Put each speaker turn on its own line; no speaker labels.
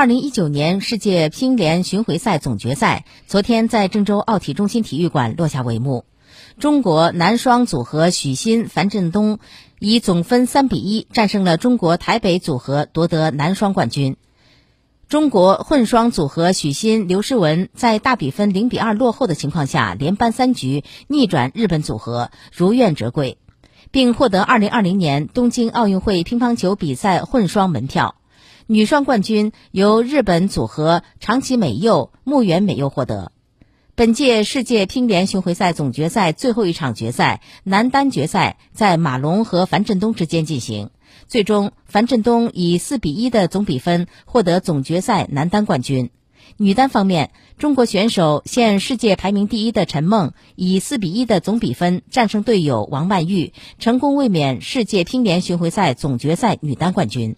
二零一九年世界乒联巡回赛总决赛昨天在郑州奥体中心体育馆落下帷幕。中国男双组合许昕、樊振东以总分三比一战胜了中国台北组合，夺得男双冠军。中国混双组合许昕、刘诗雯在大比分零比二落后的情况下，连扳三局，逆转日本组合，如愿折桂，并获得二零二零年东京奥运会乒乓球比赛混双门票。女双冠军由日本组合长崎美柚、木原美柚获得。本届世界乒联巡回赛总决赛最后一场决赛男单决赛在马龙和樊振东之间进行，最终樊振东以四比一的总比分获得总决赛男单冠军。女单方面，中国选手现世界排名第一的陈梦以四比一的总比分战胜队友王曼玉，成功卫冕世界乒联巡回赛总决赛女单冠军。